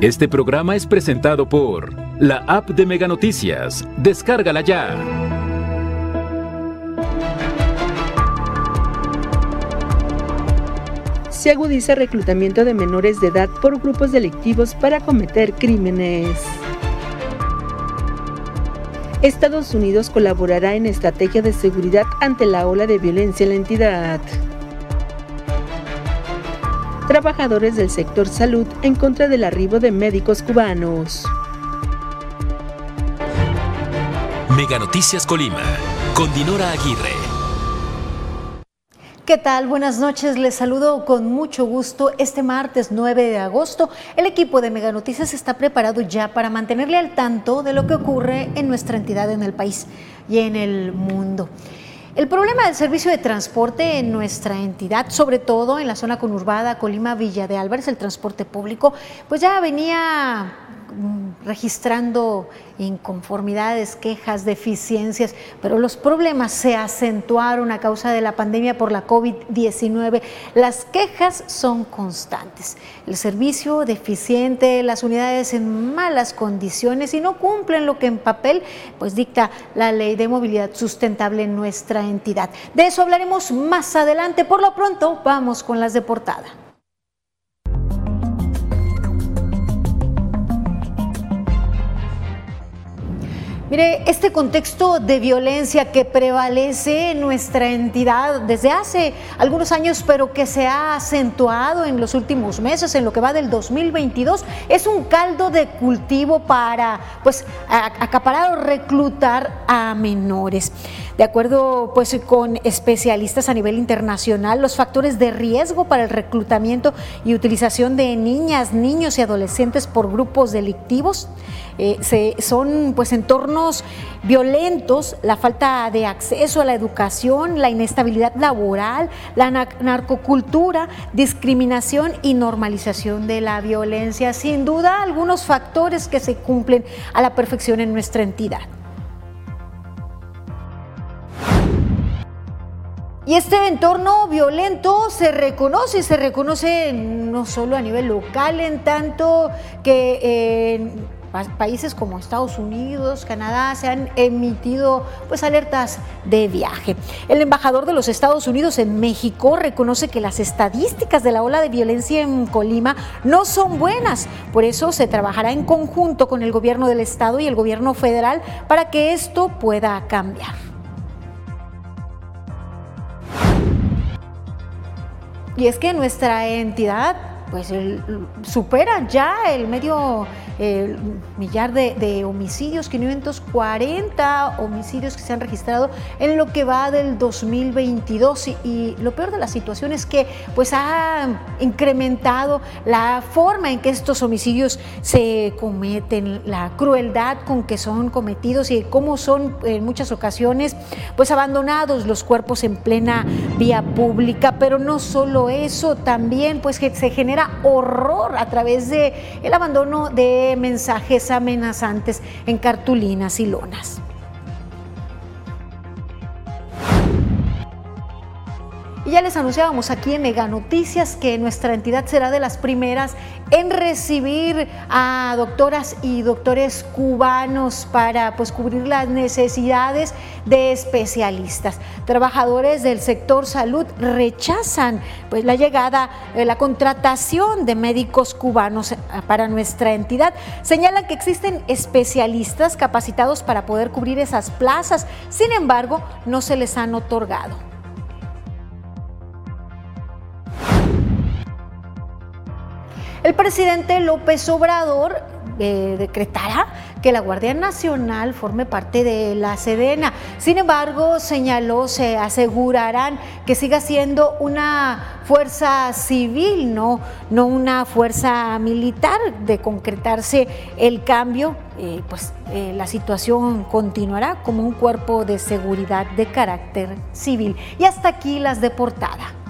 Este programa es presentado por la app de Mega Noticias. Descárgala ya. Se agudiza reclutamiento de menores de edad por grupos delictivos para cometer crímenes. Estados Unidos colaborará en estrategia de seguridad ante la ola de violencia en la entidad. Trabajadores del sector salud en contra del arribo de médicos cubanos. Mega Noticias Colima, con Dinora Aguirre. ¿Qué tal? Buenas noches. Les saludo con mucho gusto. Este martes 9 de agosto, el equipo de Mega Noticias está preparado ya para mantenerle al tanto de lo que ocurre en nuestra entidad, en el país y en el mundo. El problema del servicio de transporte en nuestra entidad, sobre todo en la zona conurbada Colima Villa de Álvarez, el transporte público, pues ya venía registrando inconformidades, quejas, deficiencias, pero los problemas se acentuaron a causa de la pandemia por la COVID-19. Las quejas son constantes. El servicio deficiente, las unidades en malas condiciones y no cumplen lo que en papel pues dicta la ley de movilidad sustentable en nuestra entidad. De eso hablaremos más adelante. Por lo pronto, vamos con las de portada. Mire, este contexto de violencia que prevalece en nuestra entidad desde hace algunos años, pero que se ha acentuado en los últimos meses, en lo que va del 2022, es un caldo de cultivo para pues acaparar o reclutar a menores. De acuerdo pues, con especialistas a nivel internacional, los factores de riesgo para el reclutamiento y utilización de niñas, niños y adolescentes por grupos delictivos eh, son pues, entornos violentos, la falta de acceso a la educación, la inestabilidad laboral, la narcocultura, discriminación y normalización de la violencia. Sin duda, algunos factores que se cumplen a la perfección en nuestra entidad. Y este entorno violento se reconoce, se reconoce no solo a nivel local, en tanto que eh, países como Estados Unidos, Canadá, se han emitido pues alertas de viaje. El embajador de los Estados Unidos en México reconoce que las estadísticas de la ola de violencia en Colima no son buenas. Por eso se trabajará en conjunto con el gobierno del estado y el gobierno federal para que esto pueda cambiar. Y es que nuestra entidad pues supera ya el medio millar de, homicidios, 540 homicidios que se han registrado en lo que va del 2022 y, lo peor de la situación es que pues ha incrementado la forma en que estos homicidios se cometen, la crueldad con que son cometidos y cómo son en muchas ocasiones pues abandonados los cuerpos en plena vía pública, pero no solo eso, también pues que se genera horror a través de el abandono de mensajes amenazantes en cartulinas y lonas. Ya les anunciábamos aquí en Mega Noticias que nuestra entidad será de las primeras en recibir a doctoras y doctores cubanos para pues, cubrir las necesidades de especialistas. Trabajadores del sector salud rechazan pues, la llegada, eh, la contratación de médicos cubanos eh, para nuestra entidad. Señalan que existen especialistas capacitados para poder cubrir esas plazas, sin embargo, no se les han otorgado. El presidente López Obrador eh, decretará que la Guardia Nacional forme parte de la Sedena. Sin embargo, señaló, se asegurarán que siga siendo una fuerza civil, no, no una fuerza militar. De concretarse el cambio, pues eh, la situación continuará como un cuerpo de seguridad de carácter civil. Y hasta aquí las de portada.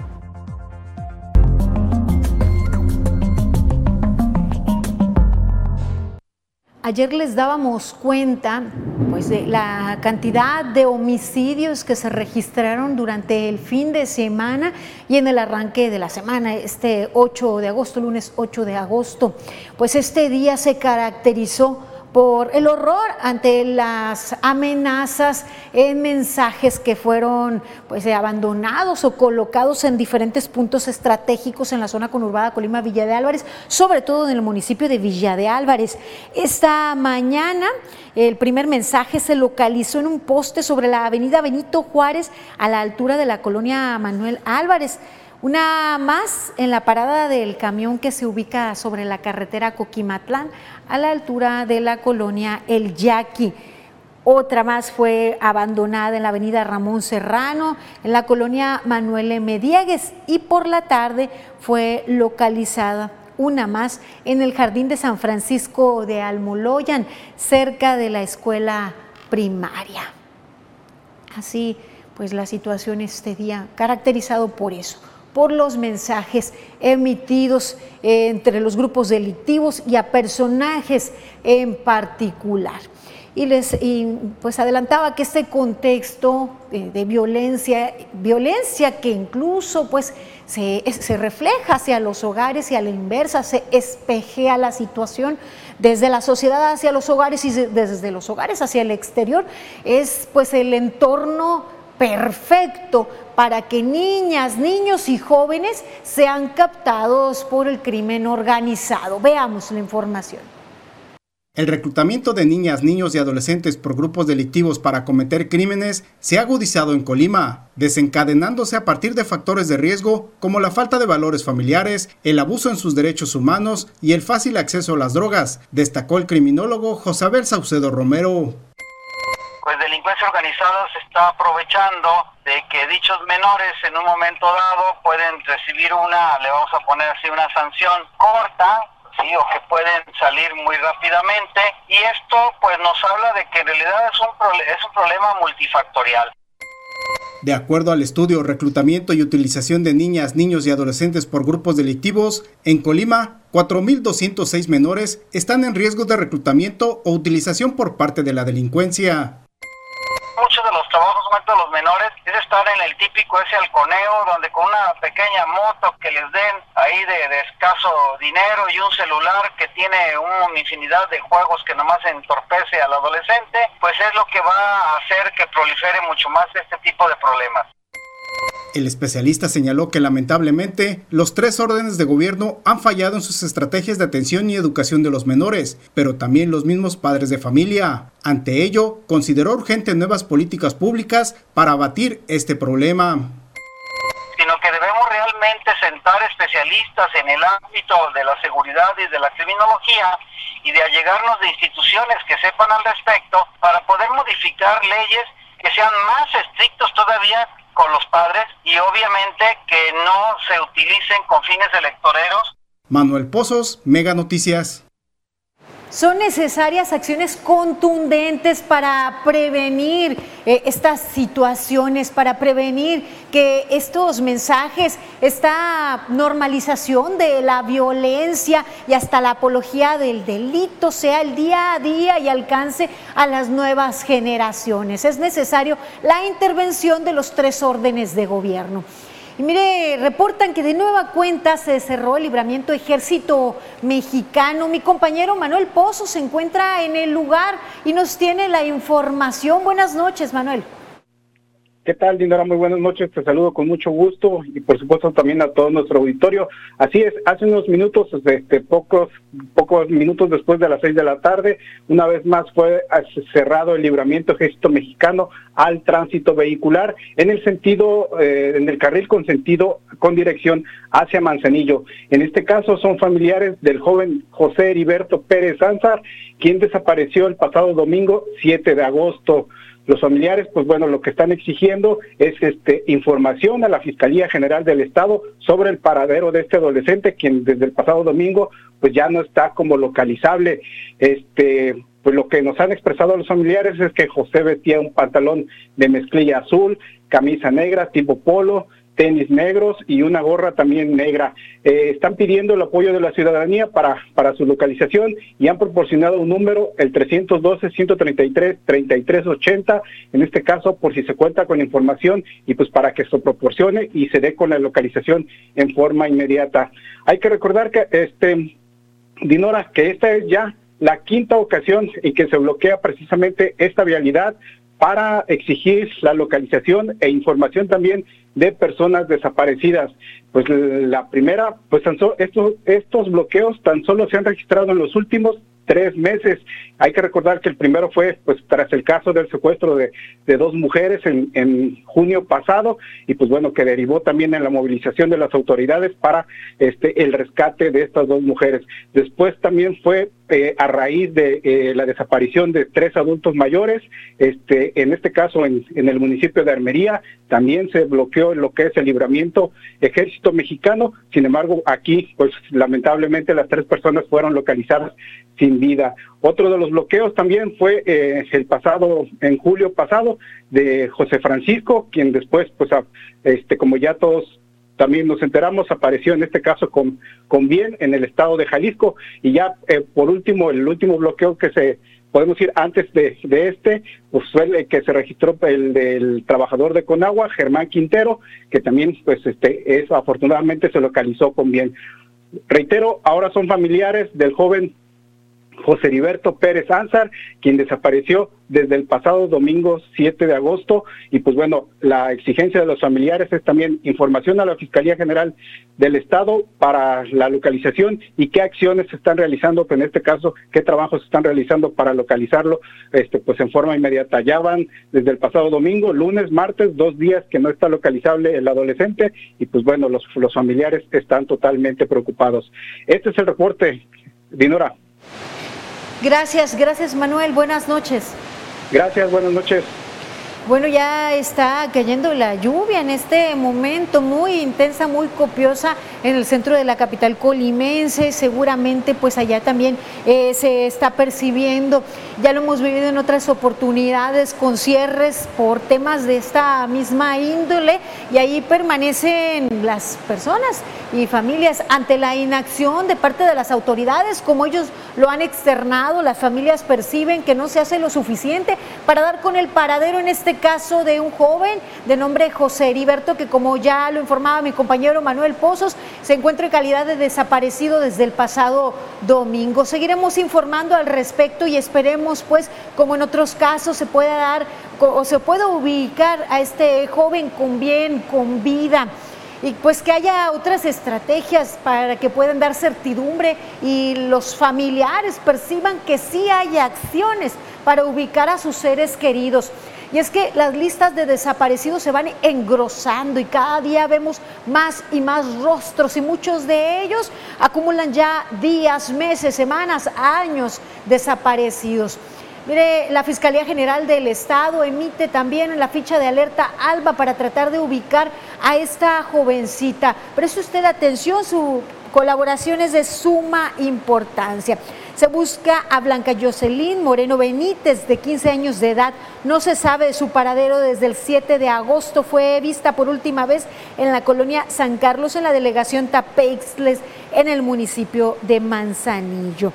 Ayer les dábamos cuenta pues de la cantidad de homicidios que se registraron durante el fin de semana y en el arranque de la semana, este 8 de agosto, lunes 8 de agosto. Pues este día se caracterizó por el horror ante las amenazas en mensajes que fueron pues abandonados o colocados en diferentes puntos estratégicos en la zona conurbada Colima Villa de Álvarez, sobre todo en el municipio de Villa de Álvarez. Esta mañana el primer mensaje se localizó en un poste sobre la avenida Benito Juárez a la altura de la colonia Manuel Álvarez. Una más en la parada del camión que se ubica sobre la carretera Coquimatlán a la altura de la colonia El Yaqui. Otra más fue abandonada en la avenida Ramón Serrano, en la colonia Manuel M. Diegues, y por la tarde fue localizada una más en el jardín de San Francisco de Almoloyan, cerca de la escuela primaria. Así pues la situación este día caracterizado por eso por los mensajes emitidos entre los grupos delictivos y a personajes en particular. Y les pues adelantaba que este contexto de, violencia, violencia que incluso pues se, se, refleja hacia los hogares y a la inversa, se espejea la situación desde la sociedad hacia los hogares y desde los hogares hacia el exterior, es pues el entorno perfecto para que niñas, niños y jóvenes sean captados por el crimen organizado. Veamos la información. El reclutamiento de niñas, niños y adolescentes por grupos delictivos para cometer crímenes se ha agudizado en Colima, desencadenándose a partir de factores de riesgo como la falta de valores familiares, el abuso en sus derechos humanos y el fácil acceso a las drogas, destacó el criminólogo Josabel Saucedo Romero pues delincuencia organizada se está aprovechando de que dichos menores en un momento dado pueden recibir una, le vamos a poner así, una sanción corta, sí, o que pueden salir muy rápidamente. Y esto pues nos habla de que en realidad es un, es un problema multifactorial. De acuerdo al estudio Reclutamiento y Utilización de Niñas, Niños y Adolescentes por Grupos Delictivos, en Colima, 4.206 menores están en riesgo de reclutamiento o utilización por parte de la delincuencia muchos de los trabajos de los menores es estar en el típico ese halconeo donde con una pequeña moto que les den ahí de, escaso dinero y un celular que tiene una infinidad de juegos que nomás entorpece al adolescente, pues es lo que va a hacer que prolifere mucho más este tipo de problemas. El especialista señaló que lamentablemente los tres órdenes de gobierno han fallado en sus estrategias de atención y educación de los menores, pero también los mismos padres de familia. Ante ello, consideró urgente nuevas políticas públicas para abatir este problema sino que debemos realmente sentar especialistas en el ámbito de la seguridad y de la criminología y de allegarnos de instituciones que sepan al respecto para poder modificar leyes que sean más estrictos todavía con los padres y obviamente que no se utilicen con fines electoreros. Manuel Pozos, Mega Noticias. Son necesarias acciones contundentes para prevenir eh, estas situaciones, para prevenir que estos mensajes, esta normalización de la violencia y hasta la apología del delito sea el día a día y alcance a las nuevas generaciones. Es necesario la intervención de los tres órdenes de gobierno. Y mire, reportan que de nueva cuenta se cerró el libramiento ejército mexicano. Mi compañero Manuel Pozo se encuentra en el lugar y nos tiene la información. Buenas noches, Manuel. ¿Qué tal, Dinora? Muy buenas noches. Te saludo con mucho gusto y, por supuesto, también a todo nuestro auditorio. Así es, hace unos minutos, este, pocos, pocos minutos después de las seis de la tarde, una vez más fue cerrado el libramiento ejército mexicano al tránsito vehicular en el sentido, eh, en el carril con sentido, con dirección hacia Manzanillo. En este caso son familiares del joven José Heriberto Pérez Ánzar, quien desapareció el pasado domingo 7 de agosto. Los familiares, pues bueno, lo que están exigiendo es este información a la Fiscalía General del Estado sobre el paradero de este adolescente, quien desde el pasado domingo pues ya no está como localizable. Este, pues lo que nos han expresado los familiares es que José vestía un pantalón de mezclilla azul, camisa negra tipo polo, tenis negros y una gorra también negra. Eh, están pidiendo el apoyo de la ciudadanía para, para su localización y han proporcionado un número, el 312-133-3380, en este caso por si se cuenta con información y pues para que se proporcione y se dé con la localización en forma inmediata. Hay que recordar que, este, Dinora, que esta es ya la quinta ocasión en que se bloquea precisamente esta vialidad para exigir la localización e información también de personas desaparecidas. Pues la primera, pues estos, estos bloqueos tan solo se han registrado en los últimos tres meses. Hay que recordar que el primero fue pues tras el caso del secuestro de, dos mujeres en, junio pasado y pues bueno que derivó también en la movilización de las autoridades para este el rescate de estas dos mujeres. Después también fue eh, a raíz de eh, la desaparición de tres adultos mayores, este en este caso en, en el municipio de Armería también se bloqueó lo que es el libramiento ejército mexicano. Sin embargo aquí pues lamentablemente las tres personas fueron localizadas sin vida. Otro de los bloqueos también fue eh, el pasado, en julio pasado, de José Francisco, quien después, pues, este, como ya todos también nos enteramos, apareció en este caso con, con bien en el estado de Jalisco. Y ya, eh, por último, el último bloqueo que se, podemos ir antes de, de este, pues fue el que se registró el del trabajador de Conagua, Germán Quintero, que también, pues, este, es, afortunadamente se localizó con bien. Reitero, ahora son familiares del joven José Heriberto Pérez Ánzar, quien desapareció desde el pasado domingo 7 de agosto. Y pues bueno, la exigencia de los familiares es también información a la Fiscalía General del Estado para la localización y qué acciones se están realizando, pues en este caso, qué trabajos se están realizando para localizarlo, este, pues en forma inmediata. Ya van desde el pasado domingo, lunes, martes, dos días que no está localizable el adolescente y pues bueno, los, los familiares están totalmente preocupados. Este es el reporte, Dinora. Gracias, gracias Manuel. Buenas noches. Gracias, buenas noches. Bueno, ya está cayendo la lluvia en este momento, muy intensa, muy copiosa en el centro de la capital colimense. Seguramente, pues allá también eh, se está percibiendo. Ya lo hemos vivido en otras oportunidades con cierres por temas de esta misma índole y ahí permanecen las personas y familias ante la inacción de parte de las autoridades, como ellos lo han externado. Las familias perciben que no se hace lo suficiente para dar con el paradero en este caso de un joven de nombre José Heriberto, que como ya lo informaba mi compañero Manuel Pozos, se encuentra en calidad de desaparecido desde el pasado domingo. Seguiremos informando al respecto y esperemos, pues, como en otros casos, se pueda dar o se pueda ubicar a este joven con bien, con vida y pues que haya otras estrategias para que puedan dar certidumbre y los familiares perciban que sí hay acciones para ubicar a sus seres queridos. Y es que las listas de desaparecidos se van engrosando y cada día vemos más y más rostros y muchos de ellos acumulan ya días, meses, semanas, años desaparecidos. Mire, la Fiscalía General del Estado emite también la ficha de alerta ALBA para tratar de ubicar a esta jovencita. Preste usted atención, su colaboración es de suma importancia. Se busca a Blanca Jocelyn Moreno Benítez, de 15 años de edad. No se sabe de su paradero desde el 7 de agosto. Fue vista por última vez en la colonia San Carlos, en la delegación Tapeixles, en el municipio de Manzanillo.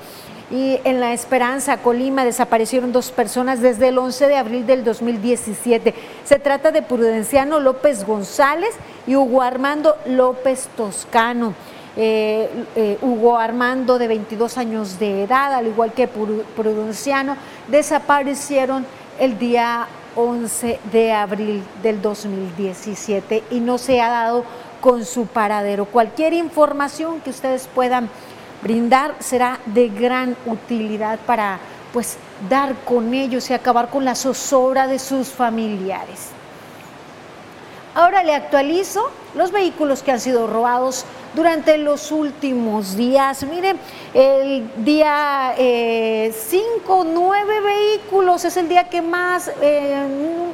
Y en La Esperanza, Colima, desaparecieron dos personas desde el 11 de abril del 2017. Se trata de Prudenciano López González y Hugo Armando López Toscano. Eh, eh, Hugo Armando, de 22 años de edad, al igual que Prudenciano, desaparecieron el día 11 de abril del 2017 y no se ha dado con su paradero. Cualquier información que ustedes puedan brindar será de gran utilidad para pues dar con ellos y acabar con la zozobra de sus familiares. Ahora le actualizo los vehículos que han sido robados durante los últimos días. Miren, el día 5, eh, nueve vehículos, es el día que más, eh,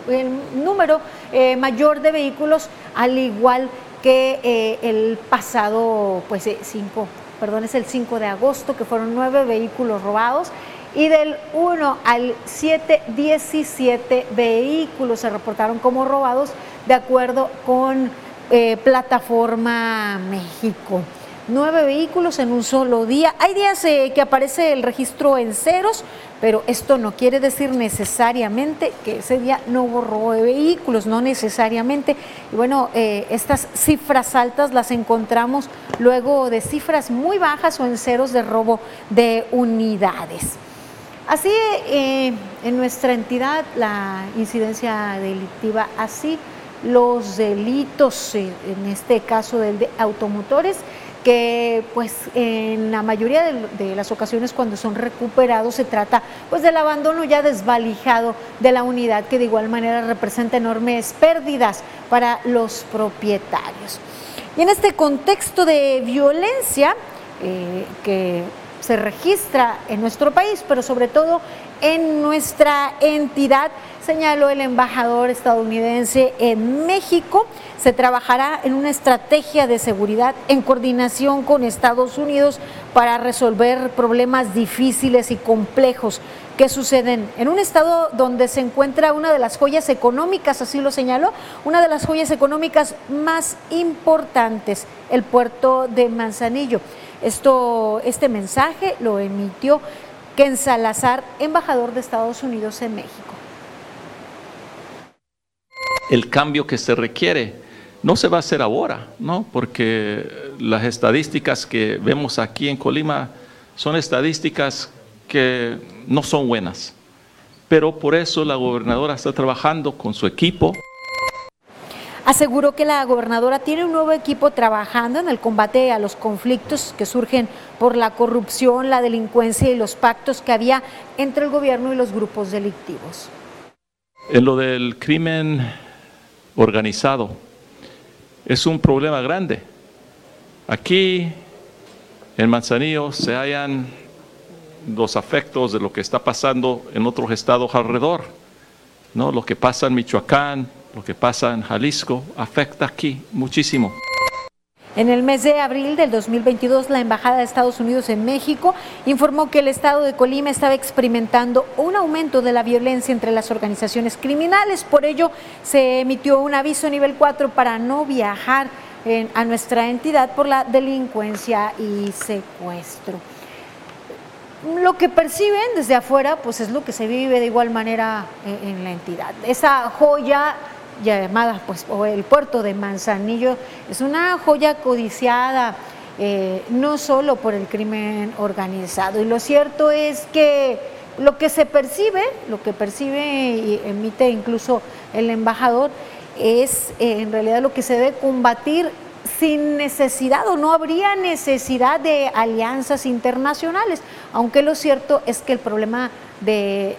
el número eh, mayor de vehículos, al igual que el pasado, pues 5, perdón, es el 5 de agosto, que fueron nueve vehículos robados. Y del 1 al 7, 17 vehículos se reportaron como robados de acuerdo con eh, Plataforma México. Nueve vehículos en un solo día. Hay días eh, que aparece el registro en ceros, pero esto no quiere decir necesariamente que ese día no borró de vehículos, no necesariamente. Y bueno, eh, estas cifras altas las encontramos luego de cifras muy bajas o en ceros de robo de unidades. Así, en nuestra entidad, la incidencia delictiva así los delitos, en este caso del de automotores, que pues en la mayoría de, las ocasiones cuando son recuperados se trata pues del abandono ya desvalijado de la unidad que de igual manera representa enormes pérdidas para los propietarios. Y en este contexto de violencia eh, que se registra en nuestro país, pero sobre todo en nuestra entidad, señaló el embajador estadounidense en México. Se trabajará en una estrategia de seguridad en coordinación con Estados Unidos para resolver problemas difíciles y complejos que suceden en un estado donde se encuentra una de las joyas económicas, así lo señaló, una de las joyas económicas más importantes, el puerto de Manzanillo. Esto, este mensaje lo emitió Ken Salazar, embajador de Estados Unidos en México el cambio que se requiere no se va a hacer ahora, ¿no? porque las estadísticas que vemos aquí en Colima son estadísticas que no son buenas. Pero por eso la gobernadora está trabajando con su equipo. Aseguró que la gobernadora tiene un nuevo equipo trabajando en el combate a los conflictos que surgen por la corrupción, la delincuencia y los pactos que había entre el gobierno y los grupos delictivos. En lo del crimen organizado. Es un problema grande. Aquí en Manzanillo se hallan los afectos de lo que está pasando en otros estados alrededor. ¿no? Lo que pasa en Michoacán, lo que pasa en Jalisco, afecta aquí muchísimo. En el mes de abril del 2022, la Embajada de Estados Unidos en México informó que el estado de Colima estaba experimentando un aumento de la violencia entre las organizaciones criminales. Por ello, se emitió un aviso nivel 4 para no viajar a nuestra entidad por la delincuencia y secuestro. Lo que perciben desde afuera, pues es lo que se vive de igual manera en, en la entidad. Esa joya llamada pues, o el puerto de Manzanillo, es una joya codiciada, eh, no solo por el crimen organizado. Y lo cierto es que lo que se percibe, lo que percibe y emite incluso el embajador, es eh, en realidad lo que se debe combatir sin necesidad o no habría necesidad de alianzas internacionales, aunque lo cierto es que el problema del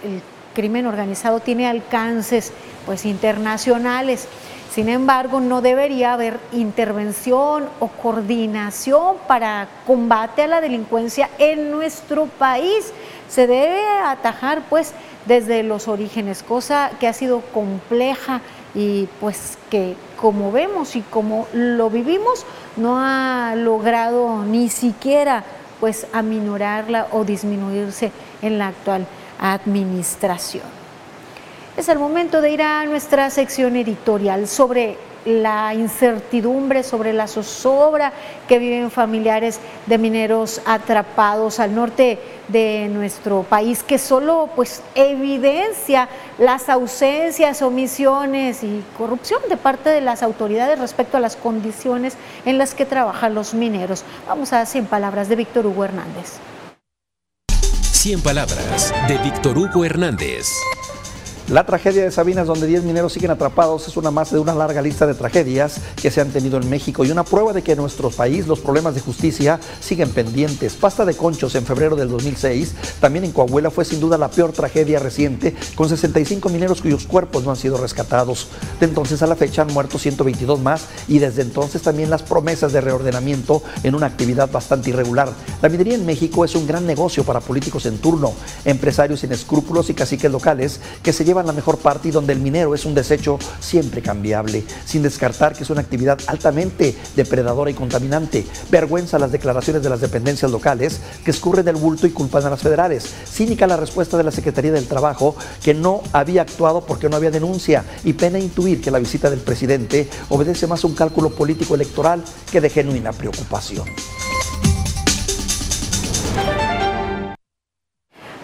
crimen organizado tiene alcances pues internacionales. Sin embargo, no debería haber intervención o coordinación para combate a la delincuencia en nuestro país. Se debe atajar pues desde los orígenes, cosa que ha sido compleja y pues que como vemos y como lo vivimos no ha logrado ni siquiera pues aminorarla o disminuirse en la actual administración. Es el momento de ir a nuestra sección editorial sobre la incertidumbre, sobre la zozobra que viven familiares de mineros atrapados al norte de nuestro país, que solo pues evidencia las ausencias, omisiones y corrupción de parte de las autoridades respecto a las condiciones en las que trabajan los mineros. Vamos a 100 palabras de Víctor Hugo Hernández. 100 palabras de Víctor Hugo Hernández. La tragedia de Sabinas, donde 10 mineros siguen atrapados, es una más de una larga lista de tragedias que se han tenido en México y una prueba de que en nuestro país los problemas de justicia siguen pendientes. Pasta de conchos en febrero del 2006, también en Coahuila fue sin duda la peor tragedia reciente, con 65 mineros cuyos cuerpos no han sido rescatados. De entonces a la fecha han muerto 122 más y desde entonces también las promesas de reordenamiento en una actividad bastante irregular. La minería en México es un gran negocio para políticos en turno, empresarios sin escrúpulos y caciques locales que se llevan llevan la mejor parte y donde el minero es un desecho siempre cambiable, sin descartar que es una actividad altamente depredadora y contaminante. Vergüenza las declaraciones de las dependencias locales que escurren del bulto y culpan a las federales. Cínica la respuesta de la Secretaría del Trabajo que no había actuado porque no había denuncia y pena intuir que la visita del presidente obedece más a un cálculo político electoral que de genuina preocupación.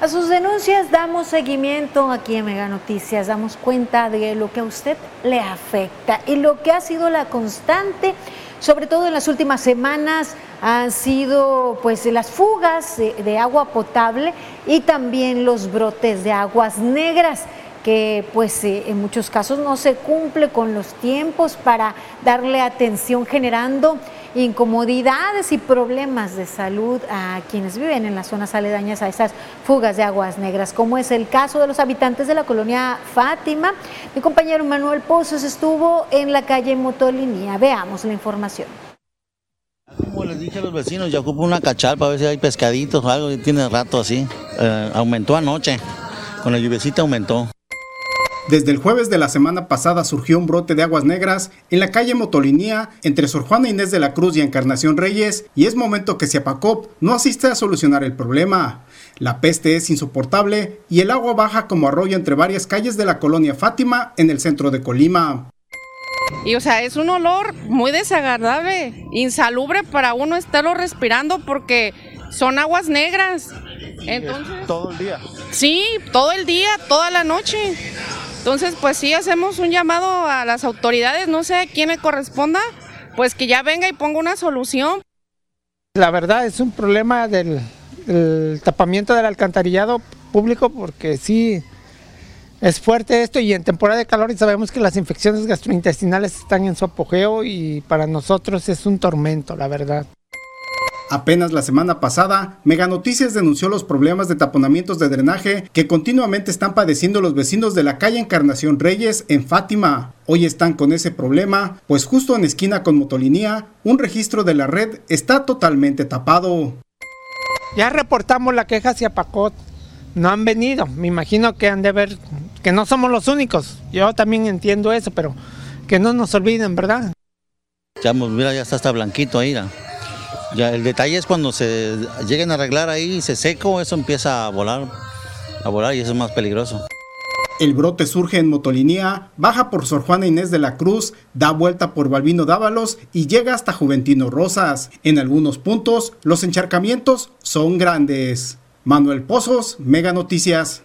A sus denuncias damos seguimiento aquí en Mega Noticias, damos cuenta de lo que a usted le afecta y lo que ha sido la constante, sobre todo en las últimas semanas, han sido pues las fugas de, de agua potable y también los brotes de aguas negras que pues eh, en muchos casos no se cumple con los tiempos para darle atención generando incomodidades y problemas de salud a quienes viven en las zonas aledañas a esas fugas de aguas negras, como es el caso de los habitantes de la colonia Fátima. Mi compañero Manuel Pozos estuvo en la calle Motolinía. Veamos la información. Como les dije a los vecinos, ya ocupo una cachalpa a ver si hay pescaditos o algo, tiene rato así. Eh, aumentó anoche, con la lluvecita aumentó. Desde el jueves de la semana pasada surgió un brote de aguas negras en la calle Motolinía entre Sor Juana Inés de la Cruz y Encarnación Reyes y es momento que Ciapacop no asiste a solucionar el problema. La peste es insoportable y el agua baja como arroyo entre varias calles de la colonia Fátima en el centro de Colima. Y o sea, es un olor muy desagradable, insalubre para uno estarlo respirando porque son aguas negras. Entonces, todo el día. Sí, todo el día, toda la noche. Entonces, pues sí, hacemos un llamado a las autoridades, no sé a quién le corresponda, pues que ya venga y ponga una solución. La verdad es un problema del, del tapamiento del alcantarillado público porque sí es fuerte esto y en temporada de calor y sabemos que las infecciones gastrointestinales están en su apogeo y para nosotros es un tormento, la verdad. Apenas la semana pasada, Mega Noticias denunció los problemas de taponamientos de drenaje que continuamente están padeciendo los vecinos de la calle Encarnación Reyes en Fátima. Hoy están con ese problema, pues justo en esquina con Motolinía, un registro de la red está totalmente tapado. Ya reportamos la queja hacia Pacot. No han venido. Me imagino que han de ver que no somos los únicos. Yo también entiendo eso, pero que no nos olviden, ¿verdad? Ya, mira, ya está hasta blanquito ahí. ¿no? Ya, el detalle es cuando se lleguen a arreglar ahí, se seco, eso empieza a volar, a volar y eso es más peligroso. El brote surge en Motolinía, baja por Sor Juana Inés de la Cruz, da vuelta por Balbino Dávalos y llega hasta Juventino Rosas. En algunos puntos, los encharcamientos son grandes. Manuel Pozos, Mega Noticias.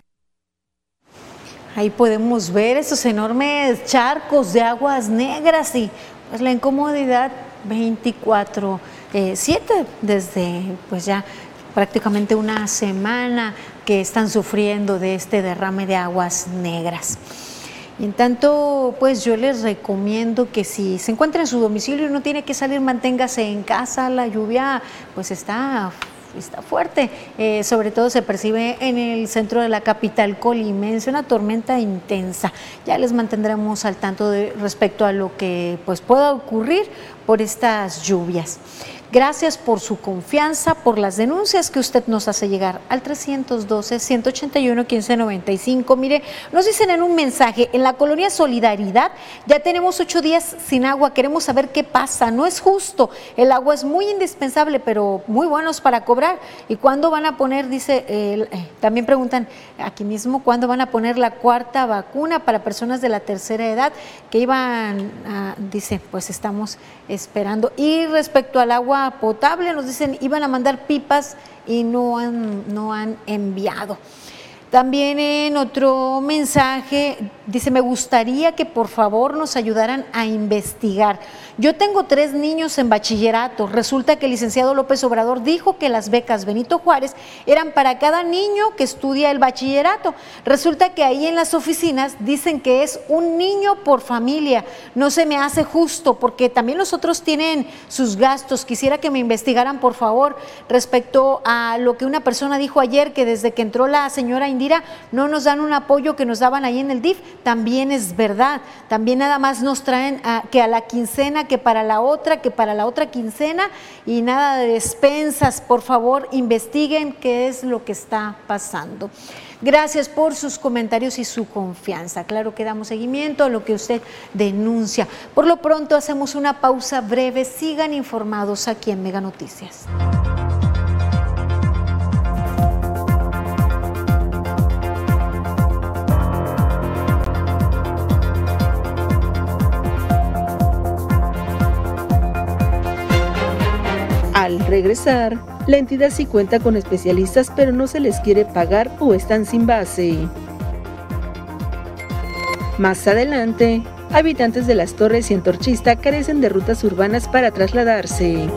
Ahí podemos ver esos enormes charcos de aguas negras y pues la incomodidad 24 7 desde pues ya prácticamente una semana que están sufriendo de este derrame de aguas negras. En tanto, pues yo les recomiendo que si se encuentra en su domicilio y no tiene que salir, manténgase en casa. La lluvia pues está está fuerte, eh, sobre todo se percibe en el centro de la capital colimense, una tormenta intensa. Ya les mantendremos al tanto respecto a lo que pues pueda ocurrir por estas lluvias. Gracias por su confianza, por las denuncias que usted nos hace llegar al 312-181-1595. Mire, nos dicen en un mensaje, en la colonia Solidaridad ya tenemos ocho días sin agua, queremos saber qué pasa, no es justo, el agua es muy indispensable, pero muy buenos para cobrar. ¿Y cuándo van a poner, dice, eh, también preguntan aquí mismo, cuándo van a poner la cuarta vacuna para personas de la tercera edad que iban, a, dice, pues estamos esperando. Y respecto al agua, potable, nos dicen iban a mandar pipas y no han, no han enviado. También en otro mensaje dice, me gustaría que por favor nos ayudaran a investigar. Yo tengo tres niños en bachillerato. Resulta que el licenciado López Obrador dijo que las becas Benito Juárez eran para cada niño que estudia el bachillerato. Resulta que ahí en las oficinas dicen que es un niño por familia. No se me hace justo porque también los otros tienen sus gastos. Quisiera que me investigaran por favor respecto a lo que una persona dijo ayer, que desde que entró la señora Indira no nos dan un apoyo que nos daban ahí en el DIF. También es verdad. También nada más nos traen que a la quincena, que para la otra, que para la otra quincena y nada de despensas. Por favor, investiguen qué es lo que está pasando. Gracias por sus comentarios y su confianza. Claro que damos seguimiento a lo que usted denuncia. Por lo pronto hacemos una pausa breve. Sigan informados aquí en Mega Noticias. Al regresar, la entidad sí cuenta con especialistas pero no se les quiere pagar o están sin base. Más adelante, habitantes de las Torres y Entorchista carecen de rutas urbanas para trasladarse.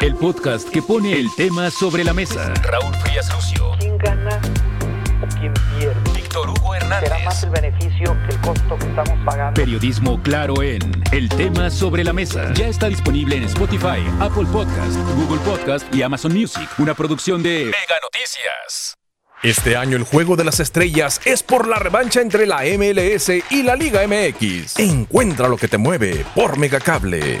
El podcast que pone el tema sobre la mesa. Raúl Frías Lucio. Hernández. Será más el beneficio que el costo que estamos pagando. Periodismo claro en El tema sobre la mesa. Ya está disponible en Spotify, Apple Podcast, Google Podcast y Amazon Music. Una producción de Mega Noticias. Este año el Juego de las Estrellas es por la revancha entre la MLS y la Liga MX. Encuentra lo que te mueve por Megacable.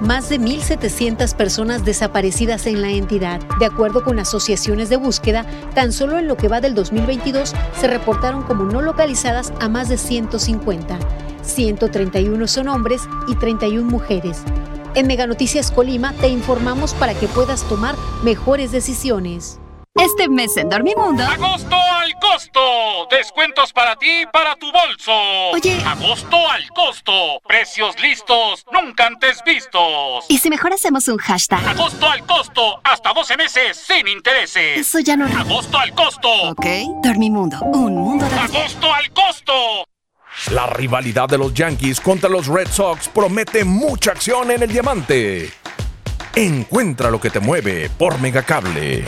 Más de 1.700 personas desaparecidas en la entidad. De acuerdo con asociaciones de búsqueda, tan solo en lo que va del 2022 se reportaron como no localizadas a más de 150. 131 son hombres y 31 mujeres. En Mega Noticias Colima te informamos para que puedas tomar mejores decisiones. Este mes en Dormimundo. ¡Agosto al costo! Descuentos para ti y para tu bolso. Oye. ¡Agosto al costo! Precios listos, nunca antes vistos. ¿Y si mejor hacemos un hashtag? ¡Agosto al costo! Hasta 12 meses sin intereses. Eso ya no. ¡Agosto al costo! Ok. Dormimundo, un mundo de. ¡Agosto al costo! La rivalidad de los Yankees contra los Red Sox promete mucha acción en el diamante. Encuentra lo que te mueve por Megacable.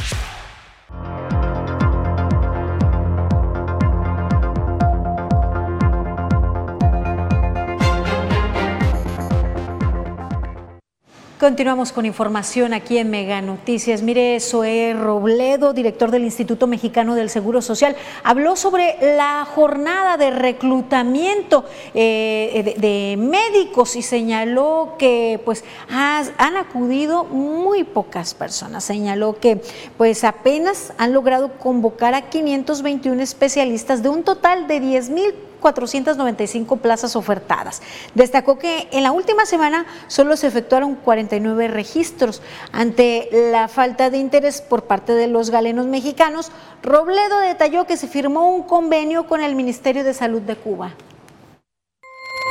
Continuamos con información aquí en Mega Noticias. Mire, Zoé Robledo, director del Instituto Mexicano del Seguro Social, habló sobre la jornada de reclutamiento eh, de, de, médicos y señaló que pues han acudido muy pocas personas. Señaló que pues apenas han logrado convocar a 521 especialistas de un total de 10 mil 495 plazas ofertadas. Destacó que en la última semana solo se efectuaron 49 registros. Ante la falta de interés por parte de los galenos mexicanos, Robledo detalló que se firmó un convenio con el Ministerio de Salud de Cuba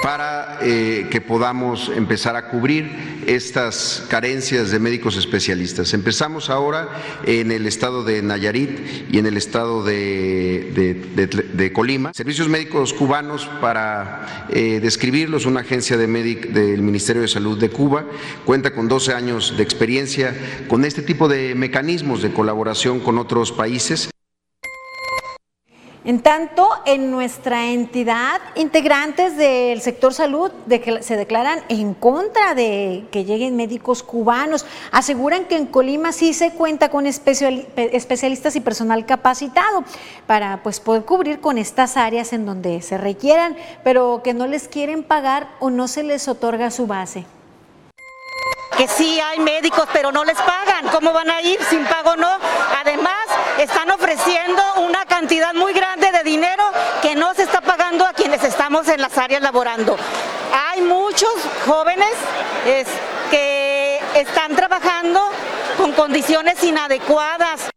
para eh, que podamos empezar a cubrir estas carencias de médicos especialistas. Empezamos ahora en el estado de Nayarit y en el estado de, Colima. Servicios médicos cubanos, para eh, describirlos, una agencia de del Ministerio de Salud de Cuba cuenta con 12 años de experiencia con este tipo de mecanismos de colaboración con otros países. En tanto, en nuestra entidad, integrantes del sector salud se declaran en contra de que lleguen médicos cubanos. Aseguran que en Colima sí se cuenta con especialistas y personal capacitado para pues, poder cubrir con estas áreas en donde se requieran, pero que no les quieren pagar o no se les otorga su base que sí hay médicos, pero no les pagan. ¿Cómo van a ir sin pago? No. Además, están ofreciendo una cantidad muy grande de dinero que no se está pagando a quienes estamos en las áreas laborando. Hay muchos jóvenes que están trabajando con condiciones inadecuadas.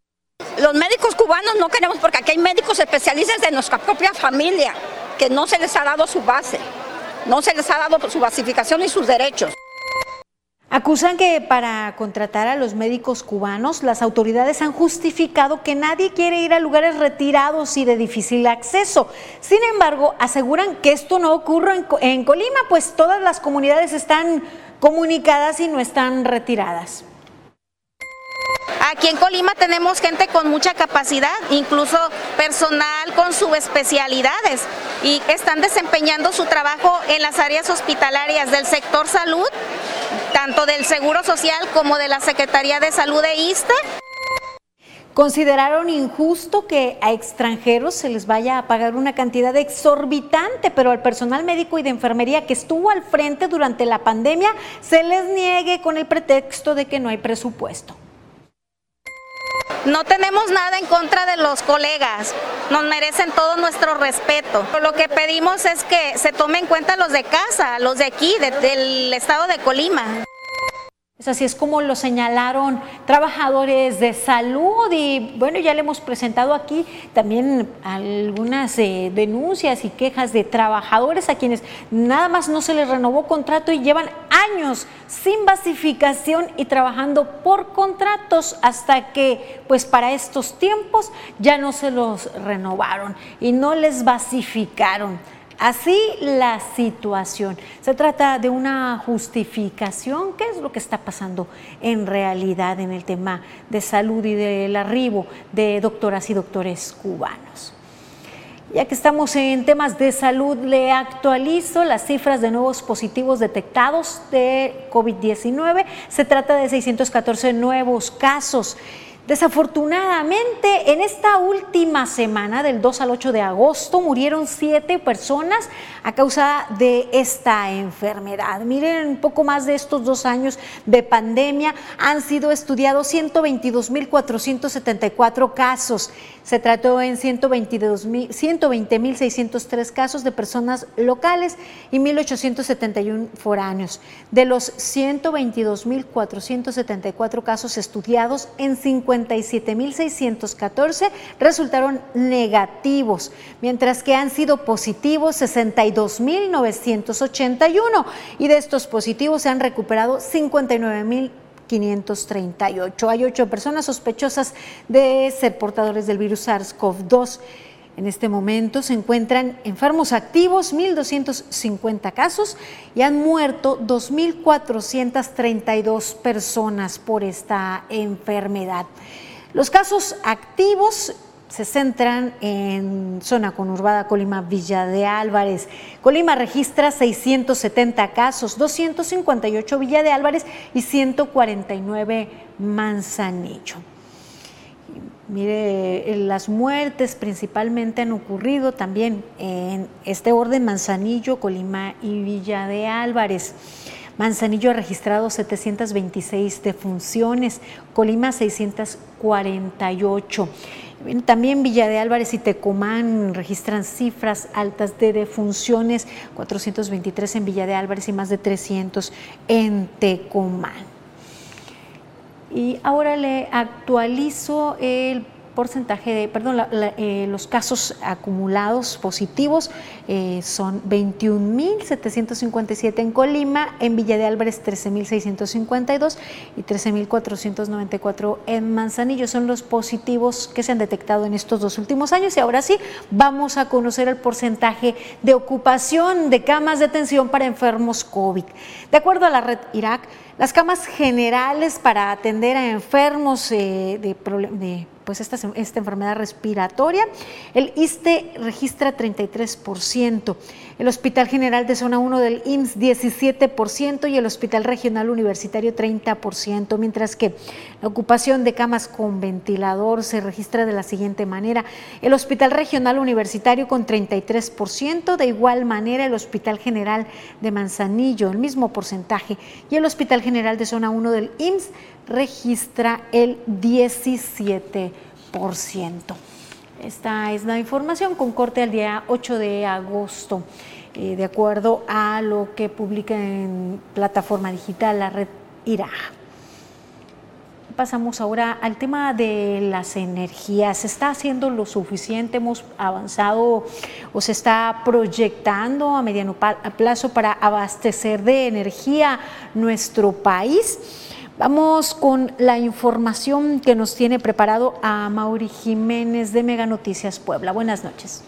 Los médicos cubanos no queremos porque aquí hay médicos especialistas de nuestra propia familia que no se les ha dado su base, no se les ha dado su basificación y sus derechos. Acusan que para contratar a los médicos cubanos, las autoridades han justificado que nadie quiere ir a lugares retirados y de difícil acceso. Sin embargo, aseguran que esto no ocurre en, Colima, pues todas las comunidades están comunicadas y no están retiradas. Aquí en Colima tenemos gente con mucha capacidad, incluso personal con subespecialidades y están desempeñando su trabajo en las áreas hospitalarias del sector salud, tanto del Seguro Social como de la Secretaría de Salud de ISTE. Consideraron injusto que a extranjeros se les vaya a pagar una cantidad exorbitante, pero al personal médico y de enfermería que estuvo al frente durante la pandemia se les niegue con el pretexto de que no hay presupuesto. No tenemos nada en contra de los colegas, nos merecen todo nuestro respeto. Lo que pedimos es que se tomen en cuenta los de casa, los de aquí, del estado de Colima. Es así es como lo señalaron trabajadores de salud y bueno, ya le hemos presentado aquí también algunas eh, denuncias y quejas de trabajadores a quienes nada más no se les renovó contrato y llevan años sin basificación y trabajando por contratos hasta que pues para estos tiempos ya no se los renovaron y no les basificaron. Así la situación. Se trata de una justificación. ¿Qué es lo que está pasando en realidad en el tema de salud y del arribo de doctoras y doctores cubanos? Ya que estamos en temas de salud, le actualizo las cifras de nuevos positivos detectados de COVID-19. Se trata de 614 nuevos casos. Desafortunadamente, en esta última semana, del 2 al 8 de agosto, murieron siete personas a causa de esta enfermedad. Miren, poco más de estos dos años de pandemia han sido estudiados 122.474 casos. Se trató en 120.603 casos de personas locales y 1.871 foráneos. De los 122.474 casos estudiados, en 57.614 resultaron negativos, mientras que han sido positivos 62.981 y de estos positivos se han recuperado 59.000 538. Hay ocho personas sospechosas de ser portadores del virus SARS-CoV-2. En este momento se encuentran enfermos activos 1.250 casos y han muerto 2.432 personas por esta enfermedad. Los casos activos se centran en zona conurbada Colima Villa de Álvarez. Colima registra 670 casos, 258 Villa de Álvarez y 149 Manzanillo. Mire, las muertes principalmente han ocurrido también en este orden Manzanillo, Colima y Villa de Álvarez. Manzanillo ha registrado 726 defunciones, Colima 648. También Villa de Álvarez y Tecomán registran cifras altas de defunciones, 423 en Villa de Álvarez y más de 300 en Tecomán. Y ahora le actualizo el porcentaje de, perdón, eh, los casos acumulados positivos eh, son 21.757 en Colima, en Villa de Álvarez 13.652 y 13.494 en Manzanillo. Son los positivos que se han detectado en estos dos últimos años. Y ahora sí, vamos a conocer el porcentaje de ocupación de camas de atención para enfermos COVID. De acuerdo a la red Irak, las camas generales para atender a enfermos eh, de, pues esta, esta enfermedad respiratoria. El ISTE registra 33%, el Hospital General de Zona 1 del IMSS 17% y el Hospital Regional Universitario 30%, mientras que la ocupación de camas con ventilador se registra de la siguiente manera. El Hospital Regional Universitario con 33%, de igual manera el Hospital General de Manzanillo, el mismo porcentaje, y el Hospital General de Zona 1 del IMSS registra el 17%. Esta es la información con corte al día 8 de agosto, eh, de acuerdo a lo que publica en plataforma digital la red IRA. pasamos ahora al tema de las energías. ¿Se está haciendo lo suficiente? ¿Hemos avanzado o se está proyectando a mediano plazo para abastecer de energía nuestro país? Vamos con la información que nos tiene preparado a Mauri Jiménez de Mega Noticias Puebla. Buenas noches.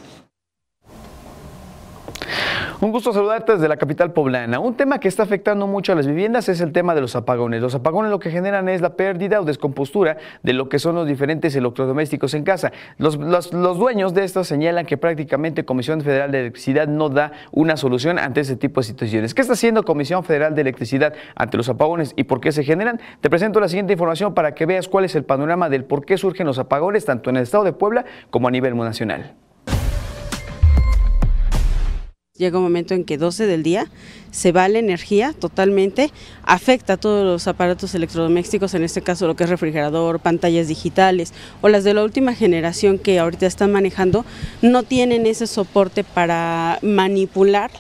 Un gusto saludarte desde la capital poblana. Un tema que está afectando mucho a las viviendas es el tema de los apagones. Los apagones lo que generan es la pérdida o descompostura de lo que son los diferentes electrodomésticos en casa. Los, dueños de estos señalan que prácticamente Comisión Federal de Electricidad no da una solución ante ese tipo de situaciones. ¿Qué está haciendo Comisión Federal de Electricidad ante los apagones y por qué se generan? Te presento la siguiente información para que veas cuál es el panorama del por qué surgen los apagones tanto en el estado de Puebla como a nivel nacional. Llega un momento en que 12 del día se va la energía totalmente, afecta a todos los aparatos electrodomésticos, en este caso lo que es refrigerador, pantallas digitales o las de la última generación que ahorita están manejando, no tienen ese soporte para manipular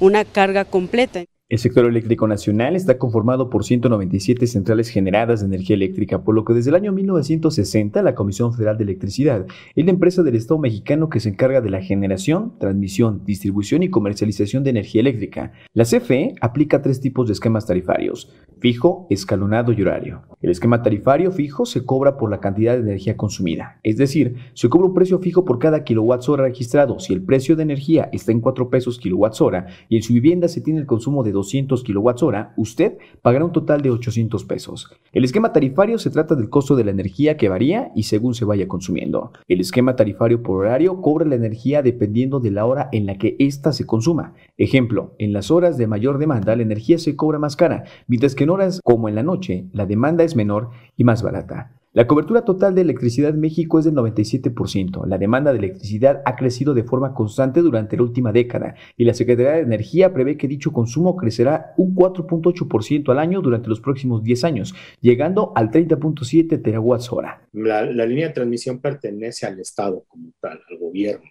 una carga completa. El sector eléctrico nacional está conformado por 197 centrales generadas de energía eléctrica, por lo que desde el año 1960 la Comisión Federal de Electricidad es la empresa del Estado mexicano que se encarga de la generación, transmisión, distribución y comercialización de energía eléctrica. La CFE aplica tres tipos de esquemas tarifarios, fijo, escalonado y horario. El esquema tarifario fijo se cobra por la cantidad de energía consumida, es decir, se cobra un precio fijo por cada kilowatt hora registrado. Si el precio de energía está en 4 pesos kilowatt hora y en su vivienda se tiene el consumo de 200 kWh, usted pagará un total de 800 pesos. El esquema tarifario se trata del costo de la energía que varía y según se vaya consumiendo. El esquema tarifario por horario cobra la energía dependiendo de la hora en la que ésta se consuma. Ejemplo, en las horas de mayor demanda la energía se cobra más cara, mientras que en horas como en la noche la demanda es menor y más barata. La cobertura total de electricidad en México es del 97%. La demanda de electricidad ha crecido de forma constante durante la última década y la Secretaría de Energía prevé que dicho consumo crecerá un 4.8% al año durante los próximos 10 años, llegando al 30.7 terawatts hora. La, línea de transmisión pertenece al Estado como tal, al gobierno.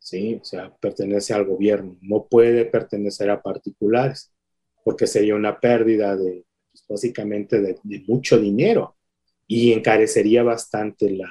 ¿sí? O sea, pertenece al gobierno, no puede pertenecer a particulares, porque sería una pérdida de, pues, básicamente, de mucho dinero y encarecería bastante la,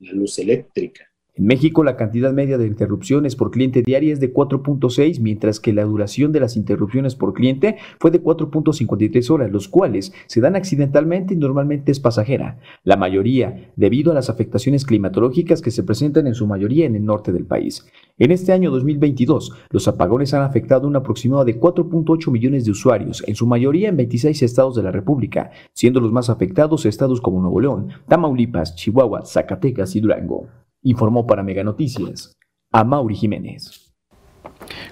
luz eléctrica. En México, la cantidad media de interrupciones por cliente diaria es de 4.6, mientras que la duración de las interrupciones por cliente fue de 4.53 horas, los cuales se dan accidentalmente y normalmente es pasajera. La mayoría, debido a las afectaciones climatológicas que se presentan en su mayoría en el norte del país. En este año 2022, los apagones han afectado un aproximado de 4.8 millones de usuarios, en su mayoría en 26 estados de la República, siendo los más afectados estados como Nuevo León, Tamaulipas, Chihuahua, Zacatecas y Durango. Informó para Mega Noticias a Mauri Jiménez.